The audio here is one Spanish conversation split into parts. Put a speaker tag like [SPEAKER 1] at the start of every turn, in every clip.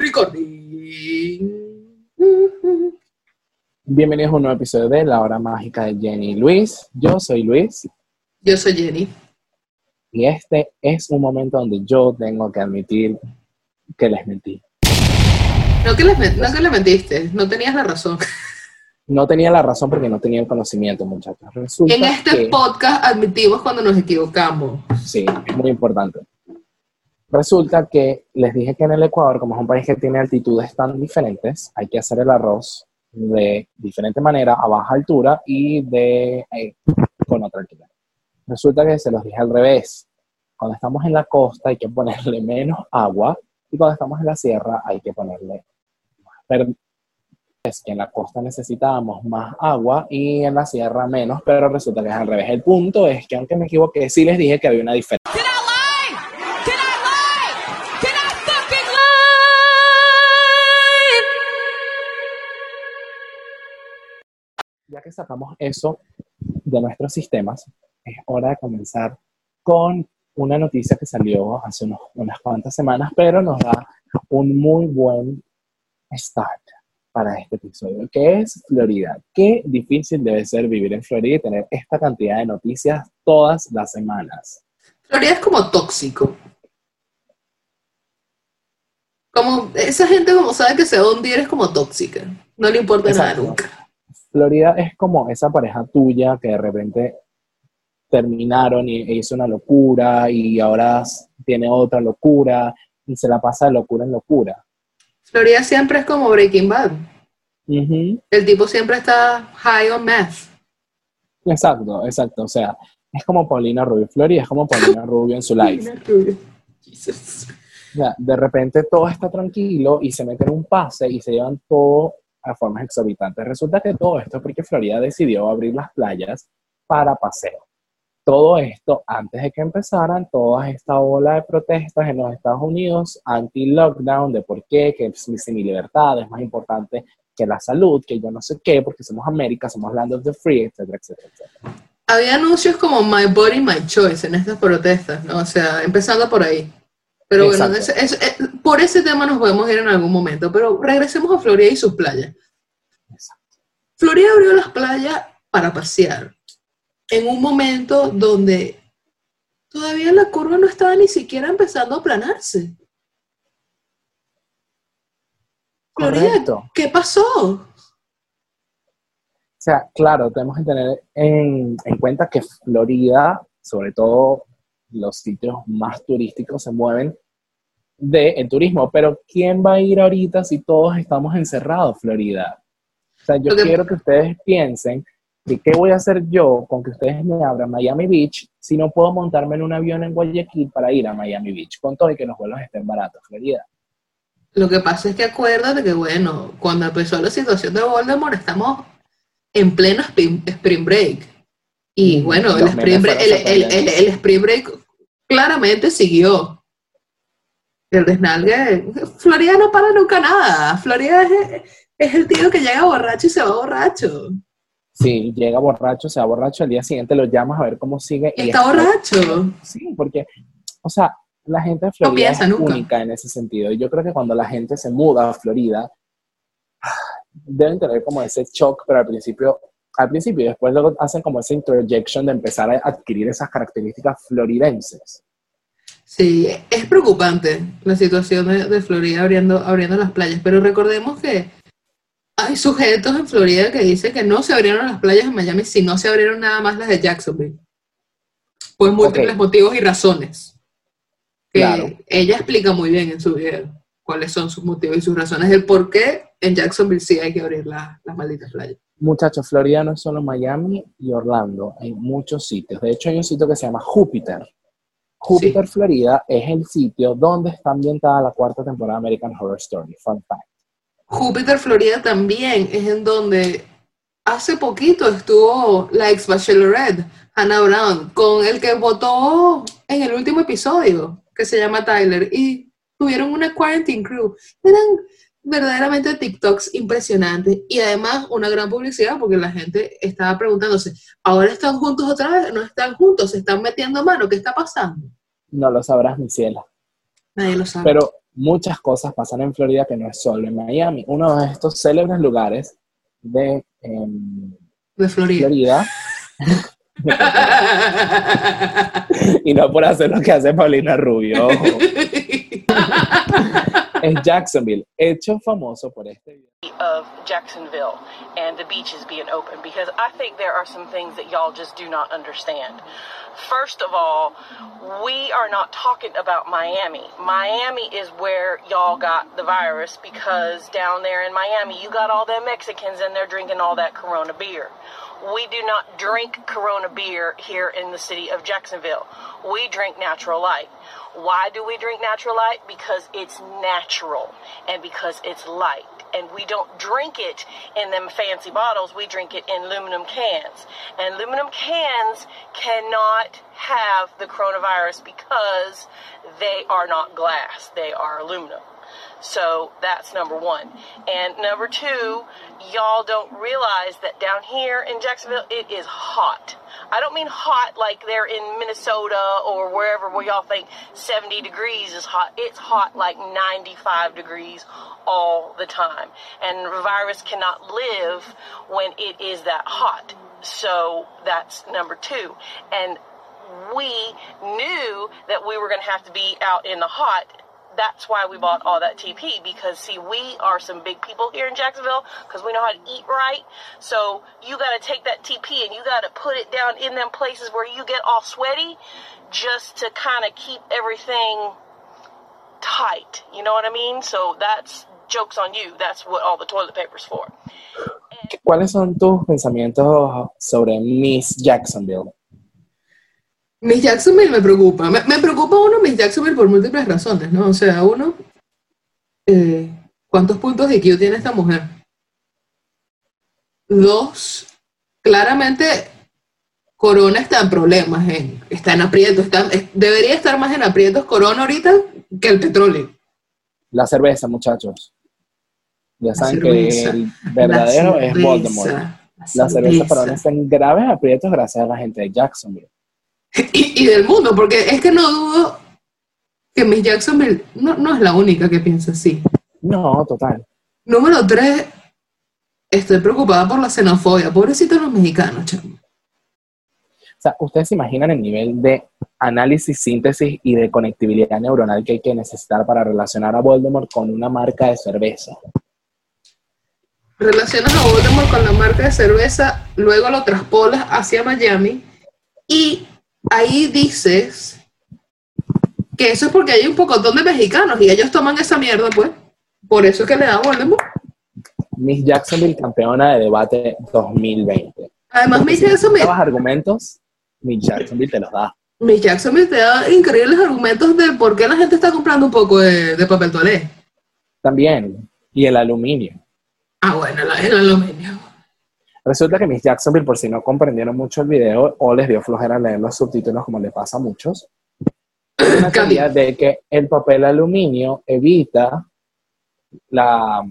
[SPEAKER 1] Recording.
[SPEAKER 2] Bienvenidos a un nuevo episodio de La Hora Mágica de Jenny y Luis. Yo soy Luis
[SPEAKER 1] Yo soy Jenny.
[SPEAKER 2] y este es un momento donde yo tengo que admitir que les mentí.
[SPEAKER 1] No que, les, no que le mentiste, no tenías la razón.
[SPEAKER 2] No tenía la razón porque no tenía el conocimiento, muchachos. Resulta
[SPEAKER 1] En este
[SPEAKER 2] que,
[SPEAKER 1] podcast admitimos cuando nos equivocamos.
[SPEAKER 2] sí, es muy importante. Resulta que les dije que en el Ecuador, como es un país que tiene altitudes tan diferentes, hay que hacer el arroz de diferente manera, a baja altura y de eh, con otra altura. Resulta que se los dije al revés. Cuando estamos en la costa hay que ponerle menos agua y cuando estamos en la sierra hay que ponerle más. Pero es que en la costa necesitábamos más agua y en la sierra menos, pero resulta que es al revés. El punto es que aunque me equivoqué, sí les dije que había una diferencia. Que sacamos eso de nuestros sistemas, es hora de comenzar con una noticia que salió hace unos- unas cuantas semanas, pero nos da un muy buen start para este episodio, que es Florida. Qué difícil debe ser vivir en Florida y tener esta cantidad de noticias todas las semanas.
[SPEAKER 1] Florida es como tóxico. Como esa gente como sabe que se va a hundir es como tóxica. No le importa nada
[SPEAKER 2] Exacto.
[SPEAKER 1] nunca.
[SPEAKER 2] Florida es como esa pareja tuya que de repente terminaron y e hizo una locura y ahora tiene otra locura y se la pasa de locura en locura.
[SPEAKER 1] Florida siempre es como Breaking Bad. El tipo siempre está high on meth.
[SPEAKER 2] Exacto, exacto. O sea, es como Paulina Rubio. Florida es como Paulina Rubio en su live.
[SPEAKER 1] Jesus.
[SPEAKER 2] O sea, de repente todo está tranquilo y se meten en un pase y se llevan todo a formas exorbitantes. Resulta que todo esto es porque Florida decidió abrir las playas para paseo. Todo esto antes de que empezaran toda esta ola de protestas en los Estados Unidos anti-lockdown, de por qué, que si mi libertad es más importante que la salud, que yo no sé qué, porque somos América, somos land of the free, etcétera, etcétera, etcétera.
[SPEAKER 1] Había anuncios como My Body, My Choice en estas protestas, ¿no? O sea, empezando por ahí. Pero bueno, eh, por ese tema nos podemos ir en algún momento. Pero regresemos a Florida y sus playas.
[SPEAKER 2] Exacto.
[SPEAKER 1] Florida abrió las playas para pasear en un momento donde todavía la curva no estaba ni siquiera empezando a aplanarse. Florida,
[SPEAKER 2] Correcto.
[SPEAKER 1] ¿qué pasó?
[SPEAKER 2] O sea, claro, tenemos que tener en, en cuenta que Florida, sobre todo los sitios más turísticos, se mueven del turismo. Pero ¿quién va a ir ahorita si todos estamos encerrados, Florida? O sea, yo
[SPEAKER 1] que-
[SPEAKER 2] quiero que ustedes piensen que qué voy a hacer yo con que ustedes me abran Miami Beach si no puedo montarme en un avión en Guayaquil para ir a Miami Beach, con todo y que los vuelos estén baratos, Florida.
[SPEAKER 1] Lo que pasa es que acuérdate que, bueno, cuando empezó la situación de Voldemort, estamos en pleno spring, spring break. Y
[SPEAKER 2] Ujú,
[SPEAKER 1] bueno, el spring, break, el, el- el- el spring break claramente siguió. El desnalgue. Florida no para nunca nada. Florida es, es el tío que llega borracho y se va borracho.
[SPEAKER 2] Si llega borracho, se va borracho, al día siguiente lo llamas a ver cómo sigue.
[SPEAKER 1] Y está
[SPEAKER 2] es-
[SPEAKER 1] borracho.
[SPEAKER 2] Sí, porque, o sea, la gente de Florida es
[SPEAKER 1] nunca.
[SPEAKER 2] única en ese sentido. Y yo creo que cuando la gente se muda a Florida, deben tener como ese shock, pero al principio, al principio, y después luego hacen como esa introjection de empezar a adquirir esas características floridenses.
[SPEAKER 1] Sí, es preocupante la situación de, de Florida abriendo, abriendo las playas, pero recordemos que hay sujetos en Florida que dicen que no se abrieron las playas en Miami, si no se abrieron nada más las de Jacksonville. Por múltiples
[SPEAKER 2] Ok.
[SPEAKER 1] motivos y razones. Que
[SPEAKER 2] Claro.
[SPEAKER 1] ella explica muy bien en su video cuáles son sus motivos y sus razones del por qué en Jacksonville sí hay que abrir la- las malditas playas.
[SPEAKER 2] Muchachos, Florida no es solo Miami y Orlando, hay muchos sitios. De hecho, hay un sitio que se llama Júpiter. Júpiter, Florida, es el sitio donde está ambientada la cuarta temporada de American Horror Story. Fun fact.
[SPEAKER 1] Júpiter, Florida también es en donde hace poquito estuvo la ex Bachelorette, Hannah Brown, con el que votó en el último episodio, que se llama Tyler, y tuvieron una quarantine crew. Eran verdaderamente TikToks impresionantes y además una gran publicidad porque la gente estaba preguntándose, ¿ahora están juntos otra vez? ¿No están juntos? ¿Se están metiendo mano? ¿Qué está pasando?
[SPEAKER 2] No lo sabrás, mi cielo.
[SPEAKER 1] Nadie lo sabe.
[SPEAKER 2] Pero muchas cosas pasan en Florida que no es solo en Miami. Uno de estos célebres lugares de em,
[SPEAKER 1] De Florida.
[SPEAKER 2] Florida, y no por hacer lo que hace Paulina Rubio, Jacksonville, hecho famoso por este
[SPEAKER 3] of Jacksonville and the beaches being open because I think there are some things that y'all just do not understand. First of all, we are not talking about Miami. Miami is where y'all got the virus because down there in Miami, you got all them Mexicans and they're drinking all that Corona beer. We do not drink Corona beer here in the city of Jacksonville. We drink natural light. Why do we drink natural light? Because it's natural and because it's light. And we don't drink it in them fancy bottles, we drink it in aluminum cans. And aluminum cans cannot have the coronavirus because they are not glass, they are aluminum. So that's number one. And number two, y'all don't realize that down here in Jacksonville, it is hot. I don't mean hot like they're in Minnesota or wherever where y'all think 70 degrees is hot. It's hot like 95 degrees all the time. And virus cannot live when it is that hot. So that's number two. And we knew that we were going to have to be out in the hot that's why we bought all that TP because see we are some big people here in Jacksonville because we know how to eat right. So you got to take that TP and you got to put it down in them places where you get all sweaty just to kind of keep everything tight. You know what I mean? So that's jokes on you. That's what all the toilet paper's for.
[SPEAKER 2] ¿Cuáles son tus pensamientos sobre Miss Jacksonville?
[SPEAKER 1] Miss Jacksonville me preocupa. Me, me preocupa uno Miss Jacksonville por múltiples razones, ¿no? O sea, uno, eh, ¿cuántos puntos de IQ tiene esta mujer? Dos, claramente Corona está en problemas, en- está en aprietos, está, es- debería estar más en aprietos Corona ahorita que el petróleo.
[SPEAKER 2] La cerveza, muchachos. Ya saben
[SPEAKER 1] cerveza,
[SPEAKER 2] que el verdadero es
[SPEAKER 1] cerveza,
[SPEAKER 2] Voldemort.
[SPEAKER 1] La
[SPEAKER 2] La cerveza
[SPEAKER 1] cerveza.
[SPEAKER 2] peruana está en graves aprietos gracias a la gente de Jacksonville.
[SPEAKER 1] y, y del mundo, porque es que no dudo que Miss Jacksonville no, no es la única que piensa así.
[SPEAKER 2] No, total.
[SPEAKER 1] Número tres, estoy preocupada por la xenofobia. Pobrecitos los mexicanos, chamo.
[SPEAKER 2] O sea, ustedes se imaginan el nivel de análisis, síntesis y de conectividad neuronal que hay que necesitar para relacionar a Voldemort con una marca de cerveza.
[SPEAKER 1] Relacionas a Voldemort con la marca de cerveza, luego lo traspolas hacia Miami y ahí dices que eso es porque hay un pocotón de mexicanos y ellos toman esa mierda, pues. Por eso es que le da Voldemort.
[SPEAKER 2] Miss Jacksonville, campeona de debate 2020.
[SPEAKER 1] Además, Miss
[SPEAKER 2] Si
[SPEAKER 1] Jacksonville,
[SPEAKER 2] necesitabas argumentos, Miss Jacksonville te los da.
[SPEAKER 1] Miss Jacksonville te da increíbles argumentos de por qué la gente está comprando un poco de, de papel toalé.
[SPEAKER 2] También. Y el aluminio.
[SPEAKER 1] Ah, bueno, el aluminio.
[SPEAKER 2] Resulta que Miss Jacksonville, por si no comprendieron mucho el video o les dio flojera leer los subtítulos como le pasa a muchos, una teoría de que el papel aluminio evita la,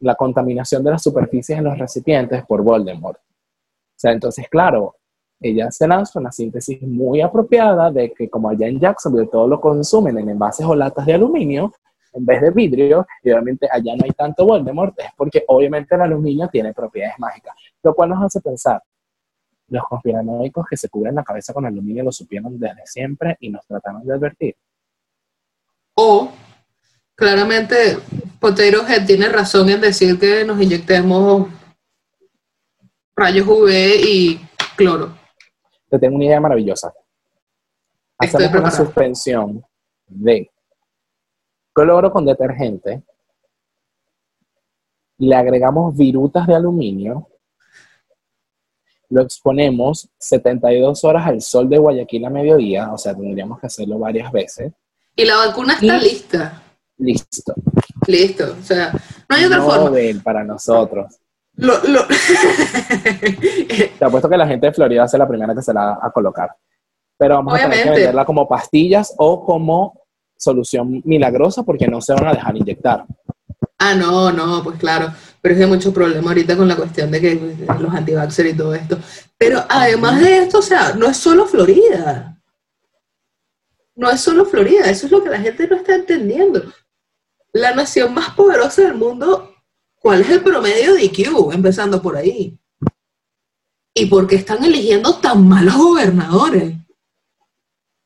[SPEAKER 2] la contaminación de las superficies en los recipientes por Voldemort. O sea, entonces, claro, ella se lanza una síntesis muy apropiada de que como allá en Jacksonville todo lo consumen en envases o latas de aluminio en vez de vidrio, y obviamente allá no hay tanto Voldemort, es porque obviamente el aluminio tiene propiedades mágicas, lo cual nos hace pensar, los conspiranoicos que se cubren la cabeza con aluminio lo supieron desde siempre y nos trataron de advertir.
[SPEAKER 1] O, claramente, Potato Head tiene razón en decir que nos inyectemos rayos UV y cloro.
[SPEAKER 2] Te tengo una idea maravillosa. Hacemos una suspensión de cloro con detergente, le agregamos virutas de aluminio, lo exponemos 72 horas al sol de Guayaquil a mediodía, o sea, tendríamos que hacerlo varias veces.
[SPEAKER 1] Y la vacuna está
[SPEAKER 2] Y-
[SPEAKER 1] lista.
[SPEAKER 2] Listo.
[SPEAKER 1] Listo. O sea, no hay otra forma.
[SPEAKER 2] Nobel para nosotros.
[SPEAKER 1] Lo- lo-
[SPEAKER 2] Te apuesto que la gente de Florida va a ser la primera que se la va a colocar. Pero vamos a tener que venderla como pastillas o como solución milagrosa porque no se van a dejar inyectar.
[SPEAKER 1] ah, no, no, pues claro. Pero es que hay mucho problema ahorita con la cuestión de que pues, los antivaxxers y todo esto. Pero además de esto, o sea, no es solo Florida. No es solo Florida, eso es lo que la gente no está entendiendo. la nación más poderosa del mundo, ¿cuál es el promedio de IQ? Empezando por ahí. ¿Y por qué están eligiendo tan malos gobernadores?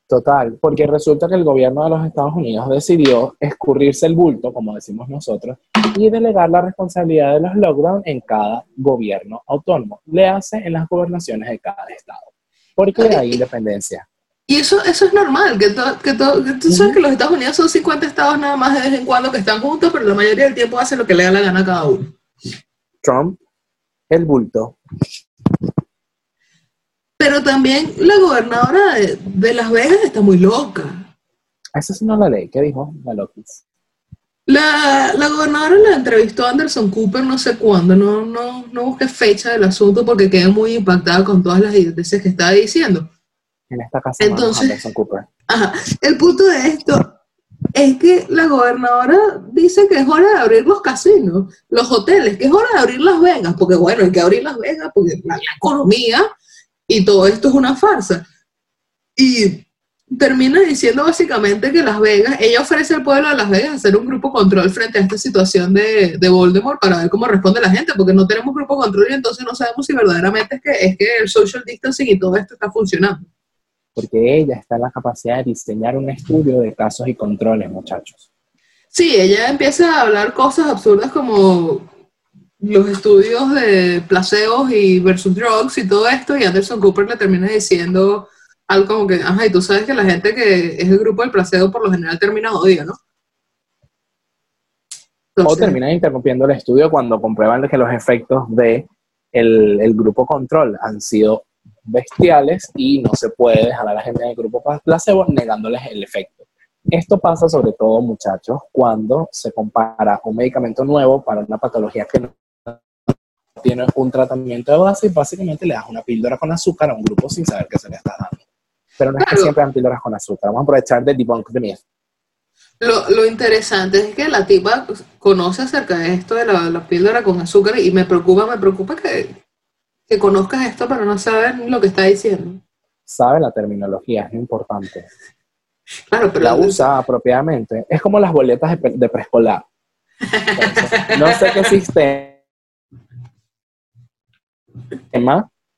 [SPEAKER 2] Total, porque resulta que el gobierno de los Estados Unidos decidió escurrirse el bulto, como decimos nosotros, y delegar la responsabilidad de los lockdowns en cada gobierno autónomo. Le hace en las gobernaciones de cada estado. Porque hay independencia.
[SPEAKER 1] Y eso, eso es normal, que, to- que, to- que tú sabes que los Estados Unidos son 50 estados nada más de vez en cuando que están juntos, pero la mayoría del tiempo hacen lo que le da la gana a cada uno.
[SPEAKER 2] Trump, el bulto.
[SPEAKER 1] Pero también la gobernadora de, de Las Vegas está muy loca.
[SPEAKER 2] Esa sí no la ley. ¿Qué dijo la?
[SPEAKER 1] La, la gobernadora la entrevistó a Anderson Cooper no sé cuándo, no, no, no busqué fecha del asunto porque quedé muy impactada con todas las idioteces que estaba diciendo.
[SPEAKER 2] En esta casa
[SPEAKER 1] Entonces-
[SPEAKER 2] Anderson Cooper.
[SPEAKER 1] Ajá. El punto de esto es que la gobernadora dice que es hora de abrir los casinos, los hoteles, que es hora de abrir Las Vegas, porque bueno, hay que abrir Las Vegas porque la, la economía y todo esto es una farsa. Y termina diciendo básicamente que Las Vegas, ella ofrece al pueblo de Las Vegas hacer un grupo control frente a esta situación de, de Voldemort para ver cómo responde la gente, porque no tenemos grupo control y entonces no sabemos si verdaderamente es que, es que el social distancing y todo esto está funcionando.
[SPEAKER 2] Porque ella está en la capacidad de diseñar un estudio de casos y controles, muchachos.
[SPEAKER 1] Sí, ella empieza a hablar cosas absurdas como los estudios de placebos y versus drugs y todo esto, y Anderson Cooper le termina diciendo algo como que, ajá, y tú sabes que la gente que es el grupo del placebo por lo general termina odia, ¿no?
[SPEAKER 2] O terminan interrumpiendo el estudio cuando comprueban que los efectos de el, el grupo control han sido bestiales y no se puede dejar a la gente del grupo placebo negándoles el efecto. Esto pasa sobre todo, muchachos, cuando se compara un medicamento nuevo para una patología que no tiene un tratamiento de base y básicamente le das una píldora con azúcar a un grupo sin saber que se le está dando. Pero no es que siempre dan píldoras con azúcar. Vamos a aprovechar de debunk the myth.
[SPEAKER 1] Lo, lo interesante es que la tipa conoce acerca de esto de la, la píldora con azúcar y me preocupa, me preocupa que, que conozcas esto pero no saben lo que está diciendo.
[SPEAKER 2] Sabe la terminología, es importante.
[SPEAKER 1] Claro, pero
[SPEAKER 2] la usa apropiadamente. Es como las boletas de, de preescolar. No sé qué sistema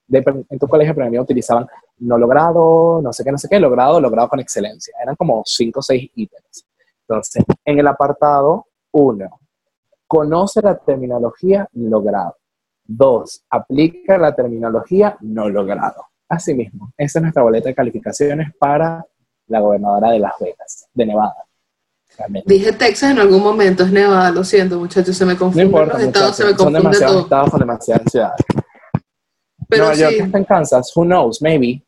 [SPEAKER 2] de, pre- en tu colegio mí utilizaban no logrado, no sé qué, no sé qué, logrado, logrado con excelencia. Eran como cinco o seis ítems. Entonces, en el apartado 1, conoce la terminología logrado. 2, aplica la terminología no logrado. Asimismo, esa es nuestra boleta de calificaciones para la gobernadora de Las Vegas, de Nevada. Realmente.
[SPEAKER 1] Dije Texas en algún momento, es Nevada, lo siento muchachos, se me
[SPEAKER 2] No importa,
[SPEAKER 1] los estados, se me
[SPEAKER 2] son
[SPEAKER 1] confunde
[SPEAKER 2] demasiados
[SPEAKER 1] todo.
[SPEAKER 2] estados con demasiadas ciudades.
[SPEAKER 1] Pero
[SPEAKER 2] Nueva York está en Kansas, who knows, maybe.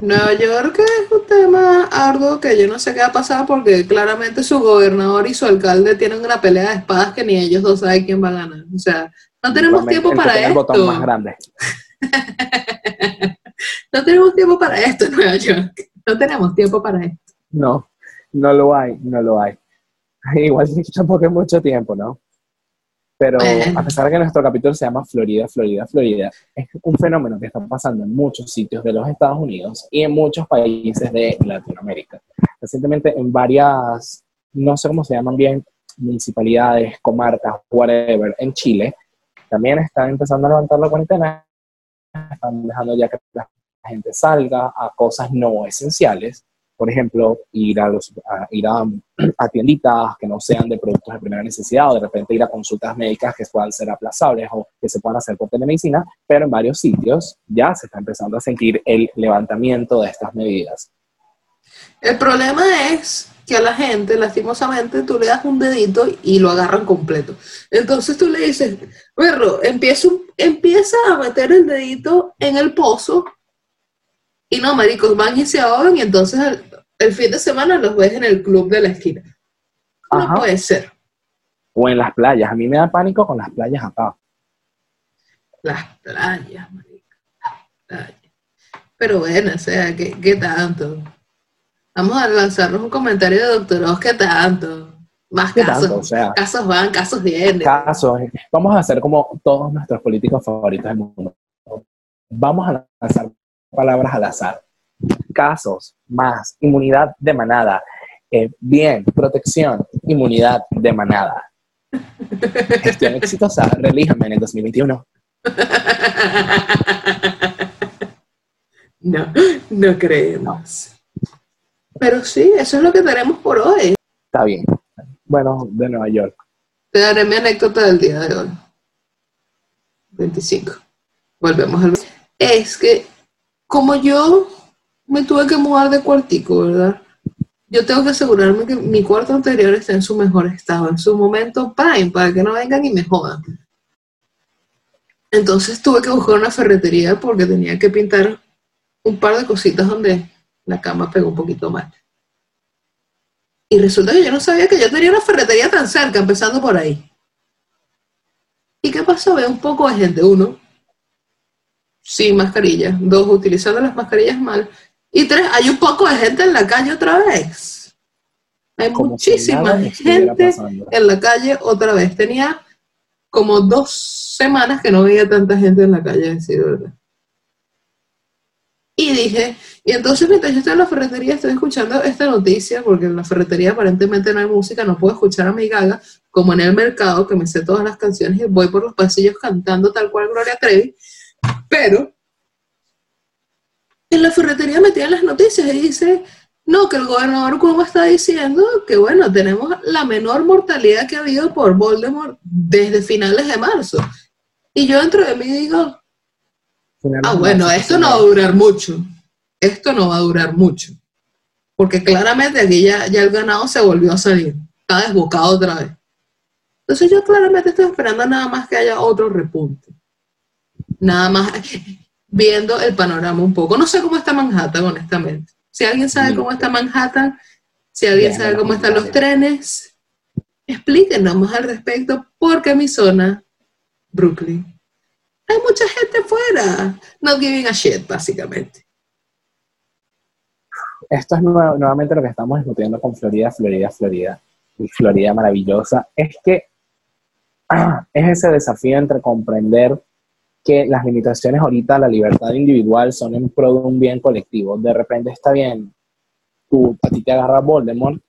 [SPEAKER 1] Nueva York es un tema arduo que yo no sé qué va a pasar porque claramente su gobernador y su alcalde tienen una pelea de espadas que ni ellos dos saben quién va a ganar. O sea, no tenemos tiempo para
[SPEAKER 2] el botón más
[SPEAKER 1] esto.
[SPEAKER 2] grande.
[SPEAKER 1] No tenemos tiempo para esto en Nueva York. No tenemos tiempo para esto.
[SPEAKER 2] No, no lo hay, no lo hay. Igual tampoco es mucho tiempo, ¿no? Pero
[SPEAKER 1] Bueno.
[SPEAKER 2] a pesar de que nuestro capítulo se llama Florida, Florida, Florida, es un fenómeno que está pasando en muchos sitios de los Estados Unidos y en muchos países de Latinoamérica. Recientemente en varias, no sé cómo se llaman bien, municipalidades, comarcas, whatever, en Chile, también están empezando a levantar la cuarentena, están dejando ya que la gente salga a cosas no esenciales, por ejemplo, ir a, ir a, tienditas que no sean de productos de primera necesidad o de repente ir a consultas médicas que puedan ser aplazables o que se puedan hacer por telemedicina, pero en varios sitios ya se está empezando a sentir el levantamiento de estas medidas.
[SPEAKER 1] El problema es que a la gente, lastimosamente, tú le das un dedito y lo agarran completo. Entonces tú le dices, perro, empieza, empieza a meter el dedito en el pozo y no, maricos, van y se ahogan y entonces el, fin de semana los ves en el club de la esquina. No
[SPEAKER 2] Ajá.
[SPEAKER 1] puede ser.
[SPEAKER 2] O en las playas. A mí me da pánico con las playas acá.
[SPEAKER 1] Las playas, marico. Las playas. Pero bueno, o sea, ¿qué, qué tanto? Vamos a lanzarnos un comentario de Doctor Oz, ¿qué tanto? Más
[SPEAKER 2] ¿Qué
[SPEAKER 1] casos.
[SPEAKER 2] tanto? O sea,
[SPEAKER 1] Casos van, casos vienen.
[SPEAKER 2] casos. Vamos a hacer como todos nuestros políticos favoritos del mundo. Vamos a lanzar palabras al azar. Casos, más, inmunidad de manada, eh, bien, protección, inmunidad de manada. Gestión exitosa, relíjame en el 2021.
[SPEAKER 1] No, no creemos. Pero sí, eso es lo que tenemos por hoy.
[SPEAKER 2] Está bien. Bueno, de Nueva York.
[SPEAKER 1] Te daré mi anécdota del día de hoy. 25. Volvemos al... Es que como yo me tuve que mudar de cuartico, ¿verdad? Yo tengo que asegurarme que mi cuarto anterior esté en su mejor estado, en su momento prime, para que no vengan y me jodan. Entonces tuve que buscar una ferretería porque tenía que pintar un par de cositas donde la cama pegó un poquito mal. Y resulta que yo no sabía que yo tenía una ferretería tan cerca, empezando por ahí. ¿Y qué pasó? Veo un poco de gente. Uno, sin mascarilla. Dos, utilizando las mascarillas mal. Y tres, hay un poco de gente en la calle otra vez. Hay
[SPEAKER 2] Como
[SPEAKER 1] muchísima gente en la calle otra vez. Tenía como dos semanas que no veía tanta gente en la calle, a decir verdad. Y dije, y entonces mientras yo estoy en la ferretería estoy escuchando esta noticia, porque en la ferretería aparentemente no hay música, no puedo escuchar a mi gaga, como en el mercado, que me sé todas las canciones y voy por los pasillos cantando tal cual Gloria Trevi, pero en la ferretería metían las noticias y dice, no, que el gobernador Cuomo está diciendo que bueno, tenemos la menor mortalidad que ha habido por Voldemort desde finales de marzo. Y yo dentro de mí digo, Ah, bueno, esto no va a durar mucho. Esto no va a durar mucho. Porque claramente aquí ya, ya el ganado se volvió a salir. Está desbocado otra vez. Entonces yo claramente estoy esperando nada más que haya otro repunte. Nada más viendo el panorama un poco. No sé cómo está Manhattan, honestamente. Si alguien sabe cómo está Manhattan, si alguien sabe cómo están los trenes, explíquenos más al respecto, porque mi zona, Brooklyn, hay mucha gente afuera. Not giving a shit, básicamente.
[SPEAKER 2] Esto es nuevo- nuevamente lo que estamos discutiendo con Florida, Florida, Florida. Y Florida maravillosa. Es que ah, es ese desafío entre comprender que las limitaciones ahorita a la libertad individual son en pro de un bien colectivo. De repente está bien, tú, a ti te agarra Voldemort,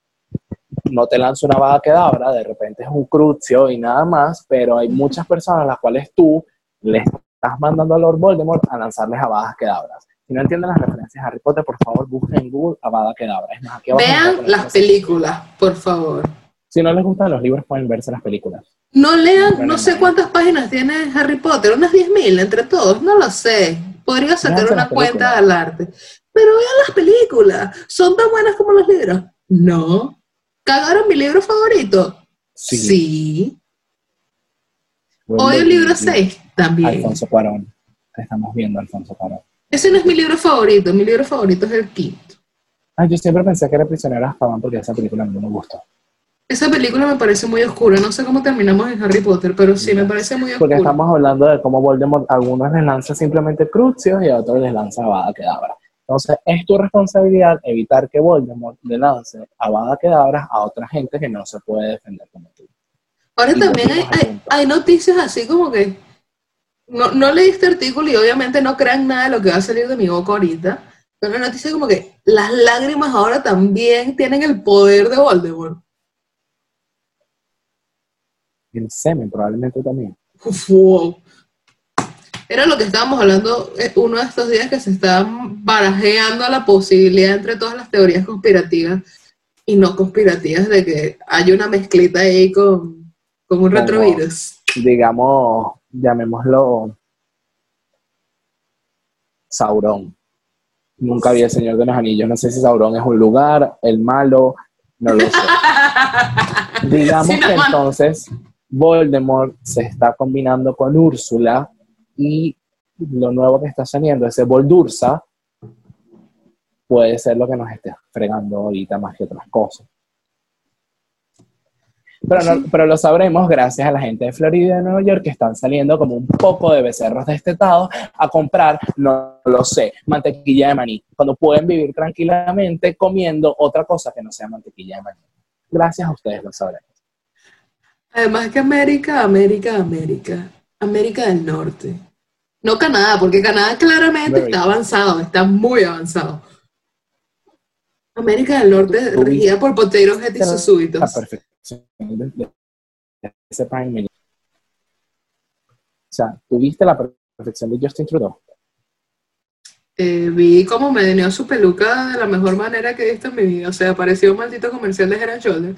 [SPEAKER 2] no te lanza una bada quedabra, de repente es un crucio y nada más, pero hay muchas personas a las cuales tú le estás mandando a Lord Voldemort a lanzarles a badas quedabras. Si no entienden las referencias a Harry Potter, por favor busquen en Google a Bada Kedavra. Es más, aquí abajo les voy a
[SPEAKER 1] Vean las películas, por favor.
[SPEAKER 2] Si no les gustan los libros, pueden verse las películas.
[SPEAKER 1] No lean, no sé cuántas páginas tiene Harry Potter, unas 10.000 entre todos, no lo sé. Podría sacar una cuenta al arte. Pero vean las películas, ¿son tan buenas como los libros? No. ¿Cagaron mi libro favorito? Sí. Hoy el libro 6 también.
[SPEAKER 2] Alfonso Cuarón. Estamos viendo a Alfonso Cuarón.
[SPEAKER 1] Ese no es mi libro favorito, mi libro favorito es el quinto.
[SPEAKER 2] Ay, yo siempre pensé que era Prisionero de Azkaban porque esa película a mí no me gustó.
[SPEAKER 1] Esa película me parece muy oscura, no sé cómo terminamos en Harry Potter, pero sí me parece muy
[SPEAKER 2] Porque
[SPEAKER 1] oscura.
[SPEAKER 2] estamos hablando de cómo Voldemort a algunos les lanza simplemente crucios y a otros les lanza Avada Kedavra. Entonces, es tu responsabilidad evitar que Voldemort le lance Avada Kedavra a otra gente que no se puede defender como tú.
[SPEAKER 1] Ahora
[SPEAKER 2] Y
[SPEAKER 1] también hay, hay, noticias así como que no, no leí este artículo y obviamente no crean nada de lo que va a salir de mi boca ahorita, pero hay noticias como que las lágrimas ahora también tienen el poder de Voldemort.
[SPEAKER 2] El semen probablemente también.
[SPEAKER 1] Uf, wow. Era lo que estábamos hablando eh, uno de estos días que se estaban barajeando la posibilidad entre todas las teorías conspirativas y no conspirativas de que hay una mezclita ahí con, con un
[SPEAKER 2] Como-
[SPEAKER 1] retrovirus.
[SPEAKER 2] digamos, llamémoslo Sauron. Nunca vi el Señor de los Anillos. No sé si Sauron es un lugar, el malo, no lo sé. Digamos
[SPEAKER 1] Sí, no,
[SPEAKER 2] que entonces Voldemort se está combinando con Úrsula y lo nuevo que está saliendo, ese Voldursa, puede ser lo que nos esté fregando ahorita más que otras cosas. Pero, no- pero lo sabremos gracias a la gente de Florida y de Nueva York que están saliendo como un poco de becerros destetados a comprar, no lo sé, mantequilla de maní, cuando pueden vivir tranquilamente comiendo otra cosa que no sea mantequilla de maní. Gracias a ustedes lo sabremos.
[SPEAKER 1] Además que América, América, América, América del Norte. No Canadá, porque Canadá claramente
[SPEAKER 2] Very.
[SPEAKER 1] está avanzado, está muy avanzado. América del Norte regida por poteros head y sus súbitos.
[SPEAKER 2] Está perfecto. de, ese Prime Minister. O sea, tuviste la perfección de Justin Trudeau.
[SPEAKER 1] Eh, vi cómo me delineó su peluca de la mejor manera que he visto en mi vida. O sea, parecía un maldito comercial de Head and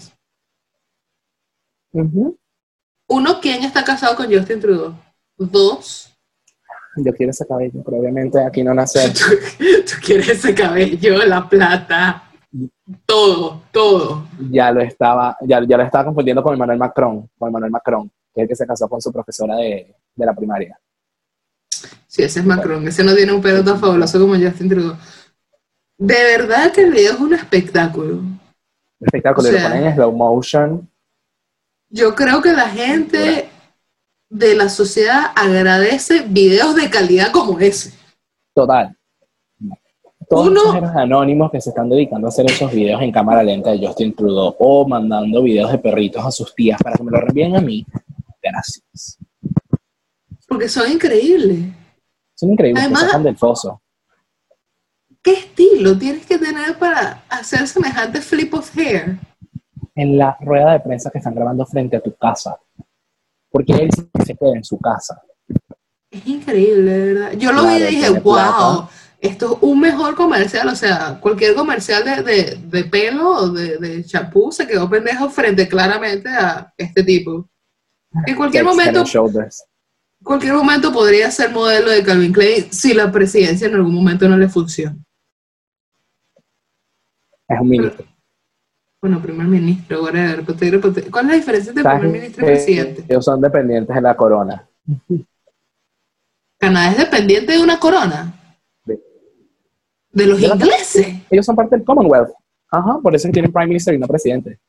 [SPEAKER 1] Uno, ¿quién está casado con Justin Trudeau? Dos,
[SPEAKER 2] Yo quiero ese cabello, pero obviamente aquí no nace.
[SPEAKER 1] tú, tú quieres ese cabello, la plata, todo, todo.
[SPEAKER 2] Ya lo estaba, ya, ya lo estaba confundiendo con Emmanuel Macron, con Emmanuel Macron, que es el que se casó con su profesora de, de la primaria.
[SPEAKER 1] Sí, ese es Macron, ese no tiene un pelo tan fabuloso como Justin Trudeau. De verdad que el video es un espectáculo.
[SPEAKER 2] Espectáculo,
[SPEAKER 1] O
[SPEAKER 2] y lo
[SPEAKER 1] sea-
[SPEAKER 2] ponen en slow motion.
[SPEAKER 1] Yo creo que la gente de la sociedad agradece videos de calidad como ese.
[SPEAKER 2] Total. Todos
[SPEAKER 1] Uno-
[SPEAKER 2] eran anónimos que se están dedicando a hacer esos videos en cámara lenta de Justin Trudeau o mandando videos de perritos a sus tías para que me lo reenvíen a mí. Gracias.
[SPEAKER 1] Porque son increíbles.
[SPEAKER 2] Son increíbles
[SPEAKER 1] Además-
[SPEAKER 2] que sacan del foso.
[SPEAKER 1] ¿Qué estilo tienes que tener para hacer semejante flip of hair?
[SPEAKER 2] En la rueda de prensa que están grabando frente a tu casa. Porque él se queda en su casa.
[SPEAKER 1] Es increíble, de verdad. Yo lo vi y dije, wow,
[SPEAKER 2] plata.
[SPEAKER 1] esto es un mejor comercial. O sea, cualquier comercial de, de, de pelo o de, de champú se quedó pendejo frente claramente a este tipo. En cualquier momento, cualquier momento podría ser modelo de Calvin Klein si la presidencia en algún momento no le funciona.
[SPEAKER 2] Es un ministro.
[SPEAKER 1] Bueno, primer ministro, whatever, potato, potato. ¿Cuál es la diferencia entre
[SPEAKER 2] ¿Sabes
[SPEAKER 1] primer ministro y presidente?
[SPEAKER 2] Ellos son dependientes de la corona.
[SPEAKER 1] Canadá es dependiente de una corona.
[SPEAKER 2] De-
[SPEAKER 1] De los
[SPEAKER 2] de la-
[SPEAKER 1] ingleses.
[SPEAKER 2] Ellos son parte del Commonwealth. Ajá, por eso es que tienen Prime Minister y no presidente.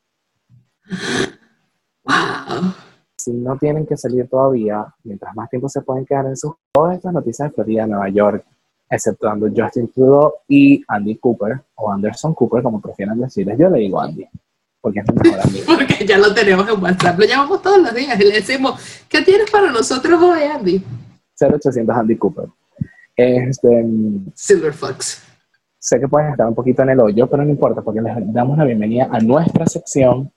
[SPEAKER 1] Wow.
[SPEAKER 2] si no tienen que salir todavía, mientras más tiempo se pueden quedar en sus todas estas noticias de Florida, Nueva York, exceptuando Justin Trudeau y Andy Cooper, o Anderson Cooper, como prefieran decirles, yo le digo Andy, porque es mi mejor amigo.
[SPEAKER 1] Porque ya lo tenemos en WhatsApp. Lo llamamos todos los días y le decimos, ¿qué tienes para nosotros hoy, Andy?
[SPEAKER 2] 0800 Andy Cooper. Este,
[SPEAKER 1] Silver Fox.
[SPEAKER 2] sé que pueden estar un poquito en el hoyo, pero no importa, porque les damos la bienvenida a nuestra sección.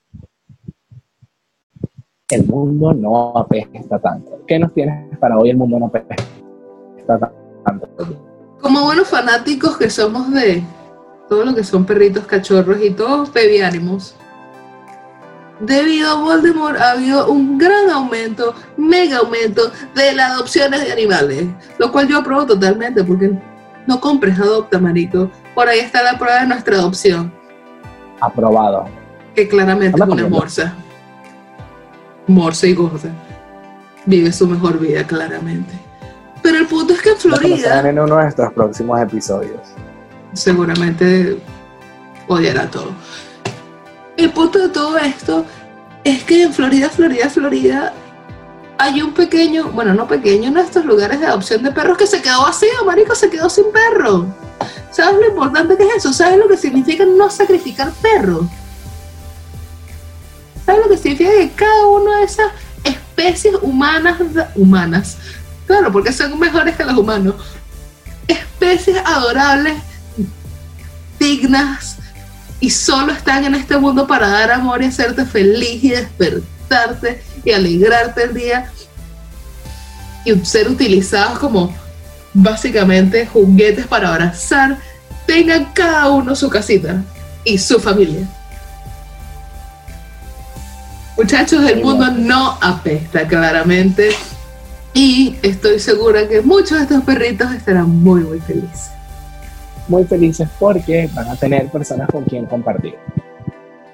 [SPEAKER 2] El mundo no apesta tanto. ¿Qué nos tienes para hoy? El mundo no apesta tanto.
[SPEAKER 1] Como buenos fanáticos que somos de todo lo que son perritos, cachorros y todos bebiánimos, debido a Voldemort ha habido un gran aumento, mega aumento de las adopciones de animales, lo cual yo apruebo totalmente porque no compres, adopta, marico. Por ahí está la prueba de nuestra adopción,
[SPEAKER 2] Aprobado.
[SPEAKER 1] que claramente es una morsa. Morsa y gorda. Vive su mejor vida, claramente. Pero el punto es que en Florida
[SPEAKER 2] en uno de nuestros próximos episodios.
[SPEAKER 1] seguramente odiará todo. El punto de todo esto es que en Florida, Florida, Florida, hay un pequeño, bueno, no pequeño, uno de estos lugares de adopción de perros que se quedó vacío, marico, se quedó sin perro. ¿Sabes lo importante que es eso? ¿Sabes lo que significa no sacrificar perros? ¿Sabes lo que significa que cada una de esas especies humanas, humanas, claro, porque son mejores que los humanos, especies adorables, dignas, y solo están en este mundo para dar amor y hacerte feliz y despertarte y alegrarte el día y ser utilizados como básicamente juguetes para abrazar, tengan cada uno su casita y su familia. Muchachos, el mundo no apesta claramente y estoy segura que muchos de estos perritos estarán muy muy felices.
[SPEAKER 2] Muy felices porque van a tener personas con quien compartir.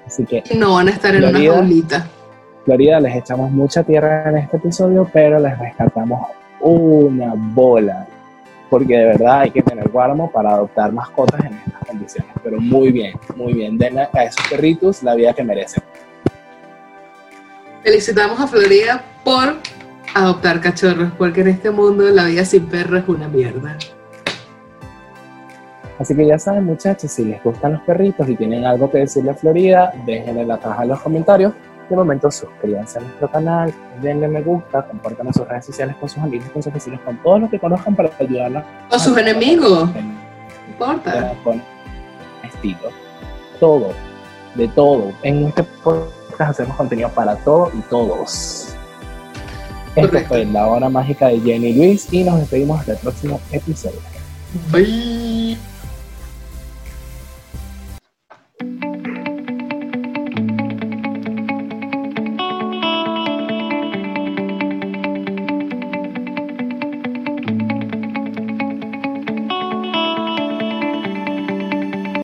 [SPEAKER 2] Así que,
[SPEAKER 1] no van a estar en una jaulita.
[SPEAKER 2] Florida, les echamos mucha tierra en este episodio, pero les rescatamos una bola. Porque de verdad hay que tener guarmo para adoptar mascotas en estas condiciones. Pero muy bien, muy bien. Den a esos perritos la vida que merecen.
[SPEAKER 1] Felicitamos a Florida por adoptar cachorros, porque en este mundo la vida sin perro es una mierda.
[SPEAKER 2] Así que ya saben, muchachos, si les gustan los perritos y tienen algo que decirle a Florida, déjenle la caja en los comentarios. De momento, suscríbanse a nuestro canal, denle me gusta, compartan en sus redes sociales con sus amigos, con sus vecinos, con todos los que conozcan para ayudarlos.
[SPEAKER 1] O sus enemigos,
[SPEAKER 2] En-
[SPEAKER 1] no importa.
[SPEAKER 2] con estilo. Todo, de todo. En este podcast podcast hacemos contenido para todo y todos. Esto fue La Hora Mágica de Jenny Luis y nos despedimos hasta el próximo episodio.
[SPEAKER 1] Bye.